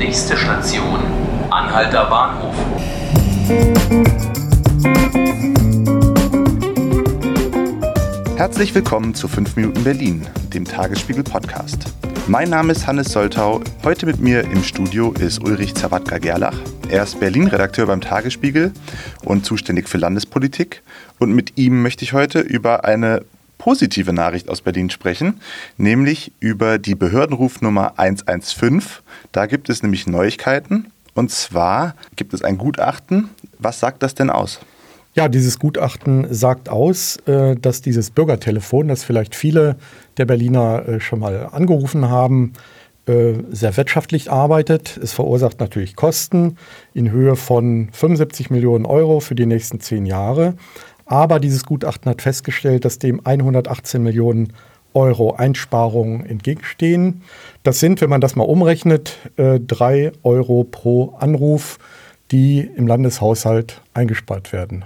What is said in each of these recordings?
Nächste Station, Anhalter Bahnhof. Herzlich willkommen zu 5 Minuten Berlin, dem Tagesspiegel Podcast. Mein Name ist Hannes Soltau. Heute mit mir im Studio ist Ulrich Zawadka-Gerlach. Er ist Berlin-Redakteur beim Tagesspiegel und zuständig für Landespolitik. Und mit ihm möchte ich heute über eine positive Nachricht aus Berlin sprechen, nämlich über die Behördenrufnummer 115. Da gibt es nämlich Neuigkeiten. Und zwar gibt es ein Gutachten. Was sagt das denn aus? Ja, dieses Gutachten sagt aus, äh, dass dieses Bürgertelefon, das vielleicht viele der Berliner äh, schon mal angerufen haben, äh, sehr wirtschaftlich arbeitet. Es verursacht natürlich Kosten in Höhe von 75 Millionen Euro für die nächsten zehn Jahre. Aber dieses Gutachten hat festgestellt, dass dem 118 Millionen Euro Einsparungen entgegenstehen. Das sind, wenn man das mal umrechnet, drei Euro pro Anruf die im Landeshaushalt eingespart werden.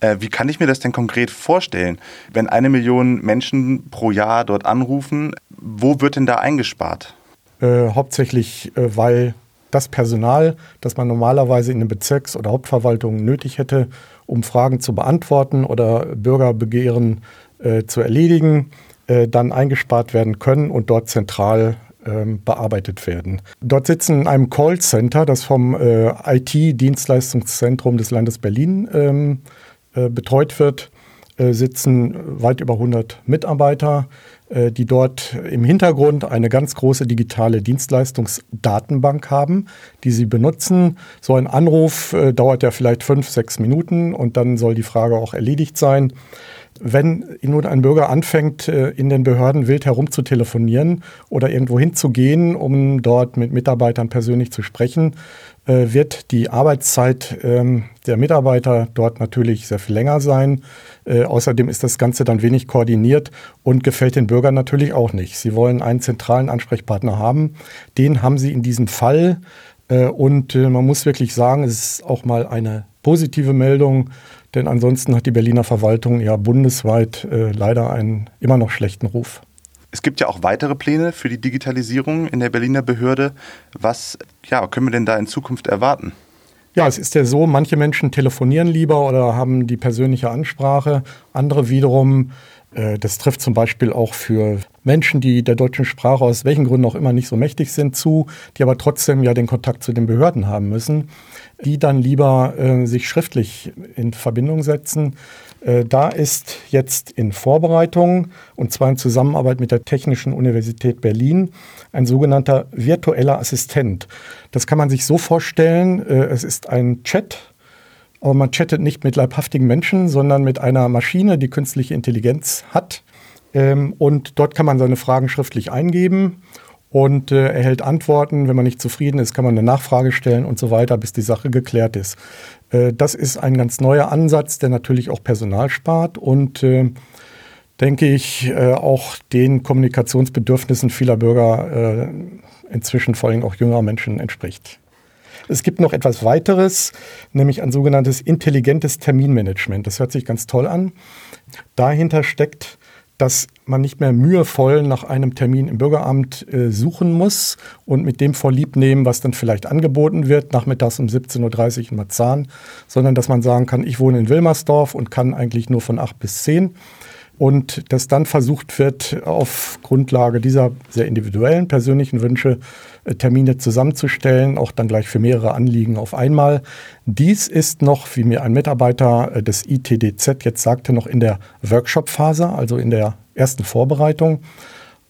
Äh, wie kann ich mir das denn konkret vorstellen? Wenn eine Million Menschen pro Jahr dort anrufen, wo wird denn da eingespart? Äh, hauptsächlich, äh, weil das Personal, das man normalerweise in den Bezirks- oder Hauptverwaltungen nötig hätte, um Fragen zu beantworten oder Bürgerbegehren äh, zu erledigen, äh, dann eingespart werden können und dort zentral ähm, bearbeitet werden. Dort sitzen in einem Callcenter, das vom äh, IT-Dienstleistungszentrum des Landes Berlin ähm, äh, betreut wird, äh, sitzen weit über 100 Mitarbeiter, die dort im Hintergrund eine ganz große digitale Dienstleistungsdatenbank haben, die sie benutzen. So ein Anruf äh, dauert ja vielleicht fünf, sechs Minuten und dann soll die Frage auch erledigt sein. Wenn nun ein Bürger anfängt, äh, in den Behörden wild herumzutelefonieren oder irgendwo hinzugehen, um dort mit Mitarbeitern persönlich zu sprechen, äh, wird die Arbeitszeit ähm, der Mitarbeiter dort natürlich sehr viel länger sein. Äh, außerdem ist das Ganze dann wenig koordiniert und gefällt den Bürgern natürlich auch nicht. Sie wollen einen zentralen Ansprechpartner haben. Den haben sie in diesem Fall. Und man muss wirklich sagen, es ist auch mal eine positive Meldung denn ansonsten hat die Berliner Verwaltung ja bundesweit äh, leider einen immer noch schlechten Ruf. Es gibt ja auch weitere Pläne für die Digitalisierung in der Berliner Behörde. Was ja, können wir denn da in Zukunft erwarten? Ja, es ist ja so, manche Menschen telefonieren lieber oder haben die persönliche Ansprache. Andere wiederum, äh, das trifft zum Beispiel auch für Menschen, die der deutschen Sprache aus welchen Gründen auch immer nicht so mächtig sind, zu, die aber trotzdem ja den Kontakt zu den Behörden haben müssen die dann lieber äh, sich schriftlich in Verbindung setzen. Äh, da ist jetzt in Vorbereitung, und zwar in Zusammenarbeit mit der Technischen Universität Berlin, ein sogenannter virtueller Assistent. Das kann man sich so vorstellen, es ist ein Chat, aber man chattet nicht mit leibhaftigen Menschen, sondern mit einer Maschine, die künstliche Intelligenz hat. Ähm, und dort kann man seine Fragen schriftlich eingeben und äh, erhält Antworten. Wenn man nicht zufrieden ist, kann man eine Nachfrage stellen und so weiter, bis die Sache geklärt ist. Äh, das ist ein ganz neuer Ansatz, der natürlich auch Personal spart und äh, denke ich äh, auch den Kommunikationsbedürfnissen vieler Bürger äh, inzwischen vor allem auch jüngerer Menschen entspricht. Es gibt noch etwas weiteres, nämlich ein sogenanntes intelligentes Terminmanagement. Das hört sich ganz toll an. Dahinter steckt dass man nicht mehr mühevoll nach einem Termin im Bürgeramt äh, suchen muss und mit dem vorlieb nehmen, was dann vielleicht angeboten wird, nachmittags um 17.30 Uhr in Marzahn, sondern dass man sagen kann, ich wohne in Wilmersdorf und kann eigentlich nur von 8 bis 10 und dass dann versucht wird, auf Grundlage dieser sehr individuellen persönlichen Wünsche äh, Termine zusammenzustellen, auch dann gleich für mehrere Anliegen auf einmal. Dies ist noch, wie mir ein Mitarbeiter äh, des ITDZ jetzt sagte, noch in der Workshop-Phase, also in der ersten Vorbereitung.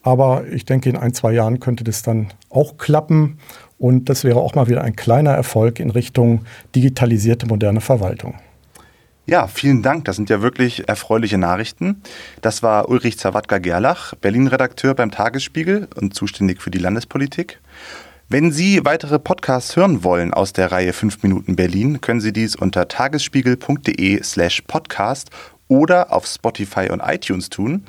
Aber ich denke, in ein, zwei Jahren könnte das dann auch klappen. Und das wäre auch mal wieder ein kleiner Erfolg in Richtung digitalisierte moderne Verwaltung. Ja, vielen Dank. Das sind ja wirklich erfreuliche Nachrichten. Das war Ulrich Zawadka-Gerlach, Berlin-Redakteur beim Tagesspiegel und zuständig für die Landespolitik. Wenn Sie weitere Podcasts hören wollen aus der Reihe 5 Minuten Berlin, können Sie dies unter tagesspiegel.de slash podcast oder auf Spotify und iTunes tun.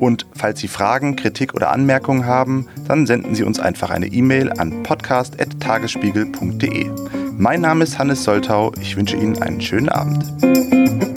Und falls Sie Fragen, Kritik oder Anmerkungen haben, dann senden Sie uns einfach eine E-Mail an podcast.tagesspiegel.de. Mein Name ist Hannes Soltau. Ich wünsche Ihnen einen schönen Abend.